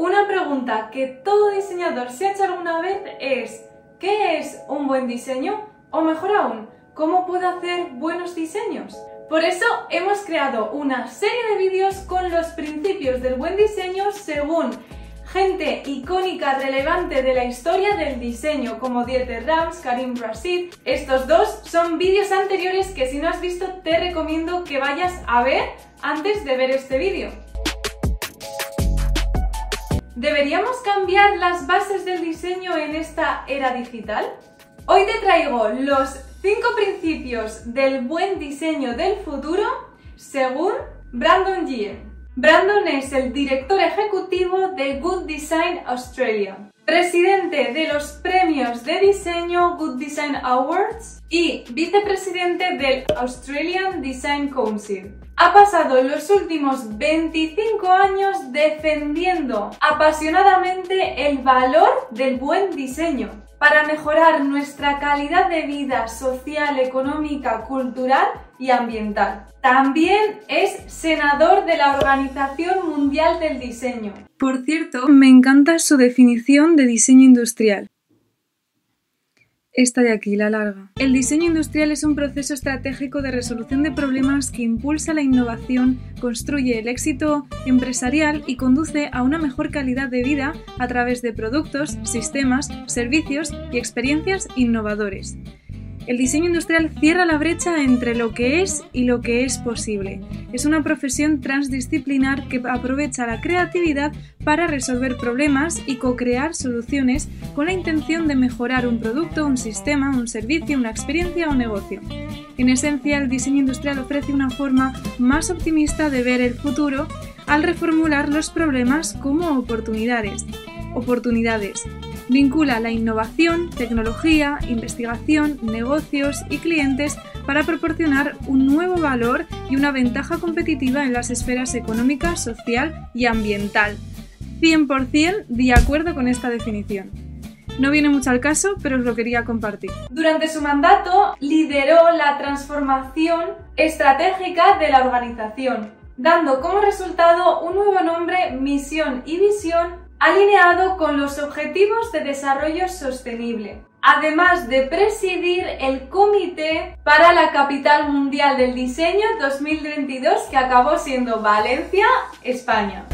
una pregunta que todo diseñador se ha hecho alguna vez es ¿qué es un buen diseño? O mejor aún, ¿cómo puedo hacer buenos diseños? Por eso hemos creado una serie de vídeos con los principios del buen diseño según gente icónica relevante de la historia del diseño, como Dieter Rams, Karim Rashid. Estos dos son vídeos anteriores que si no has visto te recomiendo que vayas a ver antes de ver este vídeo. ¿Deberíamos cambiar las bases del diseño en esta era digital? Hoy te traigo los 5 principios del buen diseño del futuro según Brandon Yee. Brandon es el director ejecutivo de Good Design Australia, presidente de los premios de diseño Good Design Awards y vicepresidente del Australian Design Council. Ha pasado los últimos 25 años defendiendo apasionadamente el valor del buen diseño para mejorar nuestra calidad de vida social, económica, cultural y ambiental. También es senador de la Organización Mundial del Diseño. Por cierto, me encanta su definición de diseño industrial. Esta de aquí, la larga. El diseño industrial es un proceso estratégico de resolución de problemas que impulsa la innovación, construye el éxito empresarial y conduce a una mejor calidad de vida a través de productos, sistemas, servicios y experiencias innovadores. El diseño industrial cierra la brecha entre lo que es y lo que es posible. Es una profesión transdisciplinar que aprovecha la creatividad para resolver problemas y co-crear soluciones con la intención de mejorar un producto, un sistema, un servicio, una experiencia o negocio. En esencia, el diseño industrial ofrece una forma más optimista de ver el futuro al reformular los problemas como oportunidades. Oportunidades Vincula la innovación, tecnología, investigación, negocios y clientes para proporcionar un nuevo valor y una ventaja competitiva en las esferas económica, social y ambiental. 100% de acuerdo con esta definición. No viene mucho al caso, pero os lo quería compartir. Durante su mandato lideró la transformación estratégica de la organización, dando como resultado un nuevo nombre, misión y visión alineado con los Objetivos de Desarrollo Sostenible, además de presidir el Comité para la Capital Mundial del Diseño 2022 que acabó siendo Valencia, España.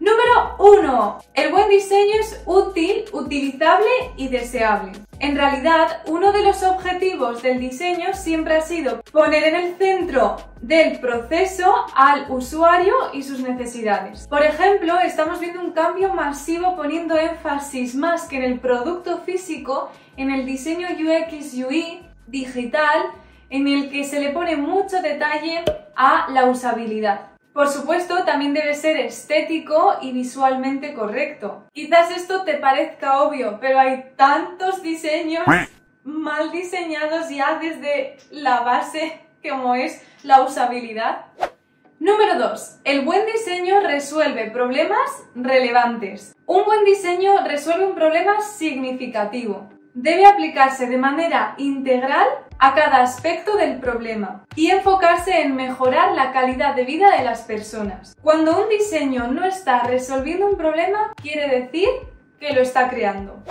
Número 1. El buen diseño es útil, utilizable y deseable. En realidad, uno de los objetivos del diseño siempre ha sido poner en el centro del proceso al usuario y sus necesidades. Por ejemplo, estamos viendo un cambio masivo poniendo énfasis más que en el producto físico, en el diseño UX UI digital, en el que se le pone mucho detalle a la usabilidad. Por supuesto, también debe ser estético y visualmente correcto. Quizás esto te parezca obvio, pero hay tantos diseños mal diseñados ya desde la base como es la usabilidad. Número 2. El buen diseño resuelve problemas relevantes. Un buen diseño resuelve un problema significativo. Debe aplicarse de manera integral a cada aspecto del problema y enfocarse en mejorar la calidad de vida de las personas. Cuando un diseño no está resolviendo un problema, quiere decir que lo está creando.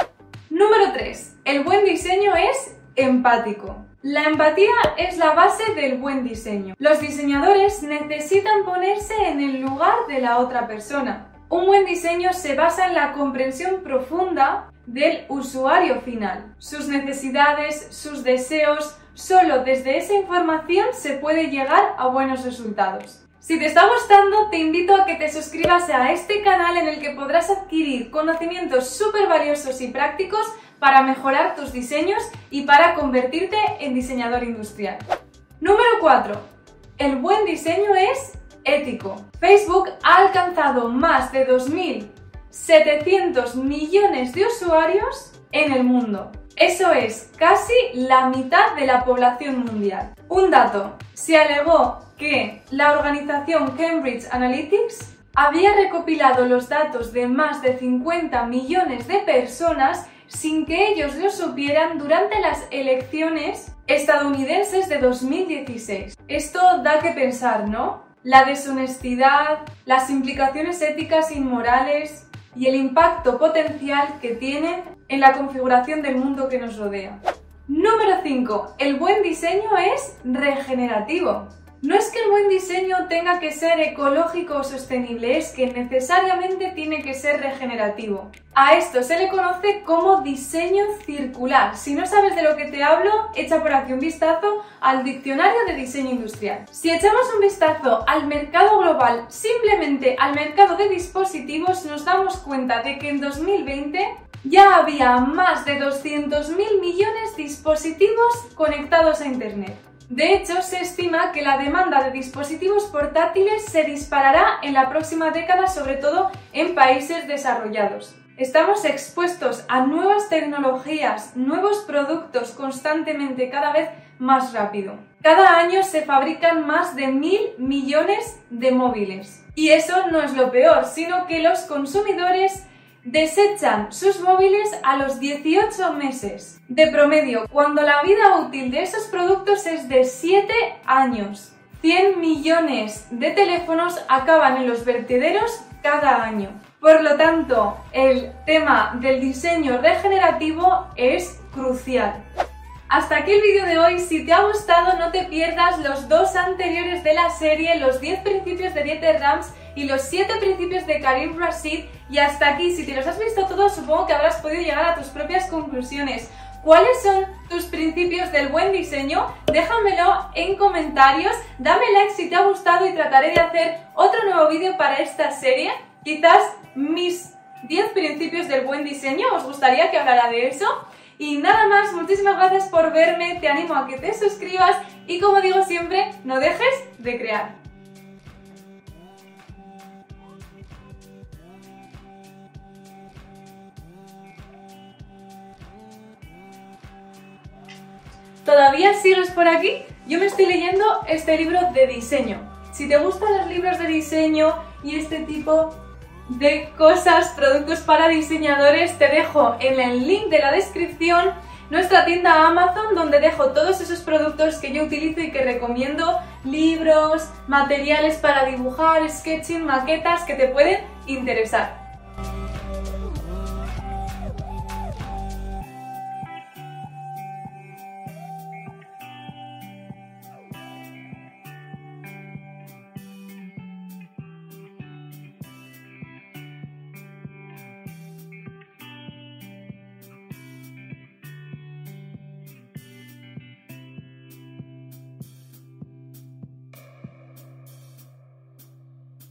Número 3. El buen diseño es empático. La empatía es la base del buen diseño. Los diseñadores necesitan ponerse en el lugar de la otra persona. Un buen diseño se basa en la comprensión profunda del usuario final, sus necesidades, sus deseos. Solo desde esa información se puede llegar a buenos resultados. Si te está gustando, te invito a que te suscribas a este canal en el que podrás adquirir conocimientos súper valiosos y prácticos para mejorar tus diseños y para convertirte en diseñador industrial. Número 4. El buen diseño es ético. Facebook ha alcanzado más de 2.000 700 millones de usuarios en el mundo. Eso es casi la mitad de la población mundial. Un dato, se alegó que la organización Cambridge Analytics había recopilado los datos de más de 50 millones de personas sin que ellos lo supieran durante las elecciones estadounidenses de 2016. Esto da que pensar, ¿no? La deshonestidad, las implicaciones éticas y y el impacto potencial que tiene en la configuración del mundo que nos rodea. Número 5. El buen diseño es regenerativo. No es que el buen diseño tenga que ser ecológico o sostenible, es que necesariamente tiene que ser regenerativo. A esto se le conoce como diseño circular. Si no sabes de lo que te hablo, echa por aquí un vistazo al diccionario de diseño industrial. Si echamos un vistazo al mercado global, simplemente al mercado de dispositivos, nos damos cuenta de que en 2020 ya había más de 200.000 millones de dispositivos conectados a Internet. De hecho, se estima que la demanda de dispositivos portátiles se disparará en la próxima década, sobre todo en países desarrollados. Estamos expuestos a nuevas tecnologías, nuevos productos constantemente cada vez más rápido. Cada año se fabrican más de mil millones de móviles. Y eso no es lo peor, sino que los consumidores desechan sus móviles a los 18 meses de promedio, cuando la vida útil de esos productos es de 7 años. 100 millones de teléfonos acaban en los vertederos cada año. Por lo tanto, el tema del diseño regenerativo es crucial. Hasta aquí el vídeo de hoy. Si te ha gustado, no te pierdas los dos anteriores de la serie, los 10 principios de Dieter Rams y los 7 principios de Karim Rashid. Y hasta aquí, si te los has visto todos, supongo que habrás podido llegar a tus propias conclusiones. ¿Cuáles son tus principios del buen diseño? Déjamelo en comentarios, dame like si te ha gustado y trataré de hacer otro nuevo vídeo para esta serie. Quizás mis 10 principios del buen diseño, ¿os gustaría que hablara de eso? Y nada más, muchísimas gracias por verme, te animo a que te suscribas y como digo siempre, no dejes de crear. ¿Todavía sigues por aquí? Yo me estoy leyendo este libro de diseño. Si te gustan los libros de diseño y este tipo de cosas, productos para diseñadores, te dejo en el link de la descripción nuestra tienda Amazon donde dejo todos esos productos que yo utilizo y que recomiendo, libros, materiales para dibujar, sketching, maquetas que te pueden interesar.